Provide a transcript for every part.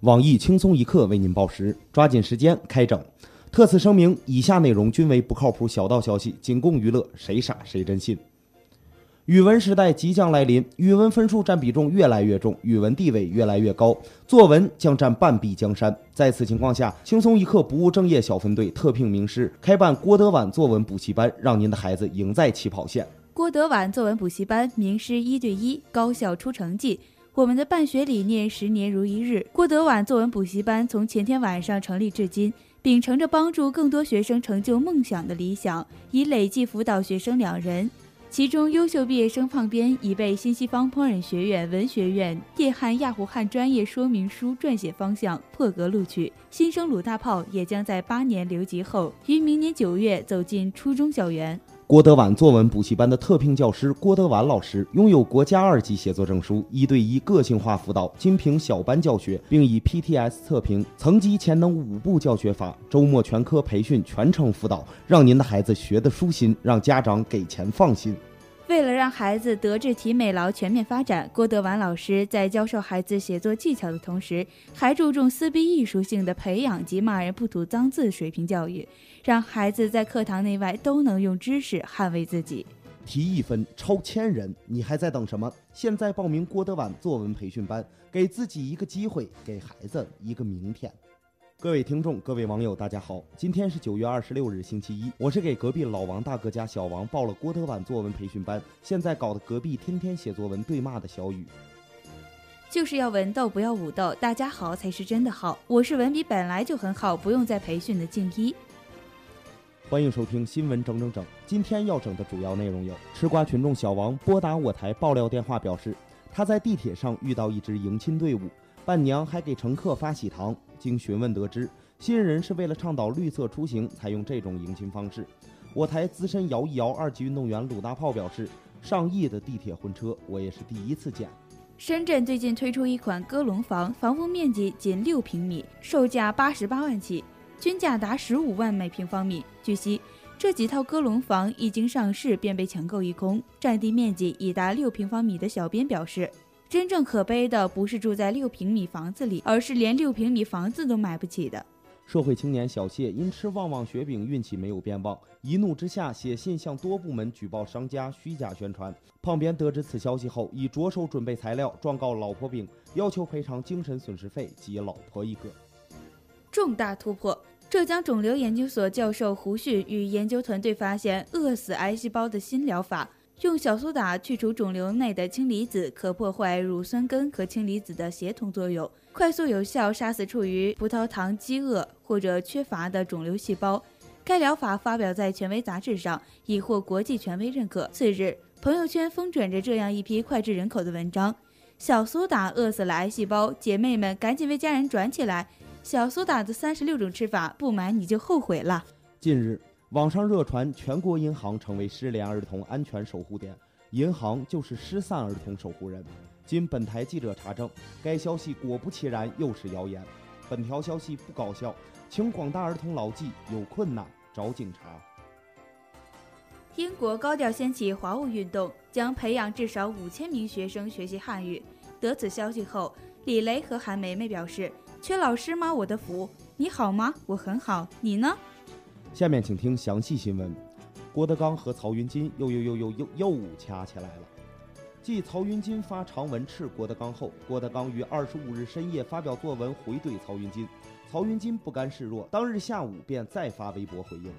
网易轻松一刻为您报时，抓紧时间开整。特此声明：以下内容均为不靠谱小道消息，仅供娱乐，谁傻谁真信。语文时代即将来临，语文分数占比重越来越重，语文地位越来越高，作文将占半壁江山。在此情况下，轻松一刻不务正业小分队特聘名师，开办郭德婉作文补习班，让您的孩子赢在起跑线。郭德婉作文补习班，名师一对一，高效出成绩。我们的办学理念十年如一日。郭德碗作文补习班从前天晚上成立至今。秉承着帮助更多学生成就梦想的理想，已累计辅导学生两人。其中优秀毕业生胖边已被新西方烹饪学院文学院叶汉亚湖汉专业说明书撰写方向破格录取。新生鲁大炮也将在八年留级后，于明年九月走进初中校园。郭德婉作文补习班的特聘教师郭德婉老师拥有国家二级写作证书，一对一个性化辅导，精品小班教学，并以 PTS 测评层级潜能五步教学法，周末全科培训，全程辅导，让您的孩子学得舒心，让家长给钱放心。为了让孩子德智体美劳全面发展，郭德碗老师在教授孩子写作技巧的同时，还注重撕逼艺术性的培养及骂人不吐脏字水平教育，让孩子在课堂内外都能用知识捍卫自己。提一分超千人，你还在等什么？现在报名郭德碗作文培训班，给自己一个机会，给孩子一个明天。各位听众，各位网友，大家好！今天是九月二十六日，星期一。我是给隔壁老王大哥家小王报了郭德碗作文培训班，现在搞得隔壁天天写作文对骂的小雨。就是要文斗，不要武斗，大家好才是真的好。我是文笔本来就很好，不用再培训的静一。欢迎收听新闻整整整。今天要整的主要内容有：吃瓜群众小王拨打我台爆料电话，表示他在地铁上遇到一支迎亲队伍。伴娘还给乘客发喜糖。经询问得知，新人是为了倡导绿色出行，才用这种迎亲方式。我台资深摇一摇二级运动员鲁大炮表示，上亿的地铁婚车，我也是第一次见。深圳最近推出一款鸽笼房，房屋面积仅六平米，售价八十八万起，均价达十五万每平方米。据悉，这几套鸽笼房一经上市便被抢购一空，占地面积已达六平方米的小编表示。真正可悲的不是住在六平米房子里，而是连六平米房子都买不起的。社会青年小谢因吃旺旺雪饼运气没有变旺，一怒之下写信向多部门举报商家虚假宣传。胖边得知此消息后，已着手准备材料状告老婆饼，要求赔偿精神损失费及老婆一个。重大突破！浙江肿瘤研究所教授胡旭与研究团队发现饿死癌细胞的新疗法。用小苏打去除肿瘤内的氢离子，可破坏乳酸根和氢离子的协同作用，快速有效杀死处于葡萄糖饥饿或者缺乏的肿瘤细胞。该疗法发表在权威杂志上，已获国际权威认可。次日，朋友圈疯转着这样一批脍炙人口的文章：“小苏打饿死了癌细胞，姐妹们赶紧为家人转起来！小苏打的三十六种吃法，不买你就后悔了。”近日。网上热传全国银行成为失联儿童安全守护点，银行就是失散儿童守护人。经本台记者查证，该消息果不其然又是谣言。本条消息不搞笑，请广大儿童牢记：有困难找警察。英国高调掀起华务运动，将培养至少五千名学生学习汉语。得此消息后，李雷和韩梅梅表示：“缺老师吗？我的福！你好吗？我很好。你呢？”下面请听详细新闻。郭德纲和曹云金又又又又又又掐起来了。继曹云金发长文斥郭德纲后，郭德纲于二十五日深夜发表作文回怼曹云金，曹云金不甘示弱，当日下午便再发微博回应。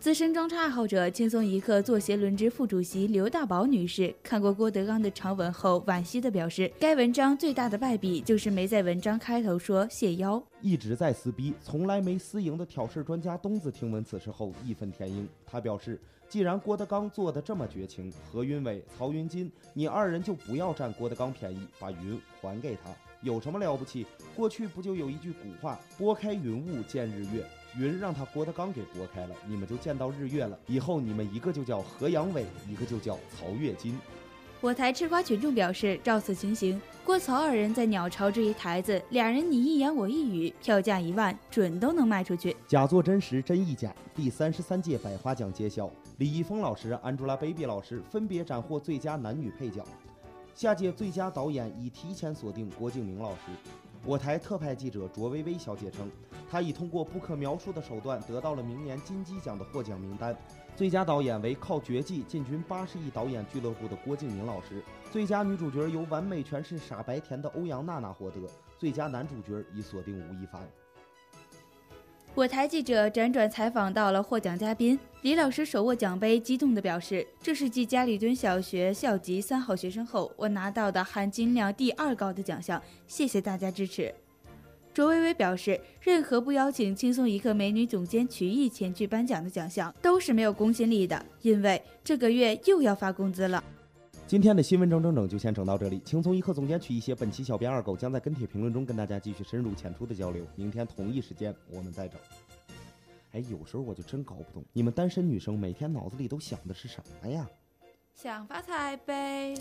资深装叉爱好者、轻松一刻作协轮值副主席刘大宝女士看过郭德纲的长文后，惋惜地表示，该文章最大的败笔就是没在文章开头说谢邀。一直在撕逼，从来没私营的挑事专家东子听闻此事后义愤填膺，他表示，既然郭德纲做的这么绝情，何云伟、曹云金，你二人就不要占郭德纲便宜，把云还给他，有什么了不起？过去不就有一句古话，拨开云雾见日月。云让他郭德纲给拨开了，你们就见到日月了。以后你们一个就叫何阳伟，一个就叫曹月金。我台吃瓜群众表示，照此情形，郭曹二人在鸟巢这一台子，俩人你一言我一语，票价一万，准都能卖出去。假作真实，真亦假。第三十三届百花奖揭晓，李易峰老师、Angelababy 老师分别斩获最佳男女配角。下届最佳导演已提前锁定郭敬明老师。我台特派记者卓薇薇小姐称，她已通过不可描述的手段得到了明年金鸡奖的获奖名单。最佳导演为靠《绝技》进军八十亿导演俱乐部的郭敬明老师，最佳女主角由完美诠释傻白甜的欧阳娜娜获得，最佳男主角已锁定吴亦凡。我台记者辗转采访到了获奖嘉宾李老师，手握奖杯，激动地表示：“这是继家里蹲小学校级三好学生后，我拿到的含金量第二高的奖项，谢谢大家支持。”卓薇薇表示：“任何不邀请轻松一刻美女总监曲艺前去颁奖的奖项，都是没有公信力的，因为这个月又要发工资了。”今天的新闻整整整就先整到这里。请从一刻总监取一些，本期小编二狗将在跟帖评论中跟大家继续深入浅出的交流。明天同一时间我们再整。哎，有时候我就真搞不懂，你们单身女生每天脑子里都想的是什么呀？想发财呗。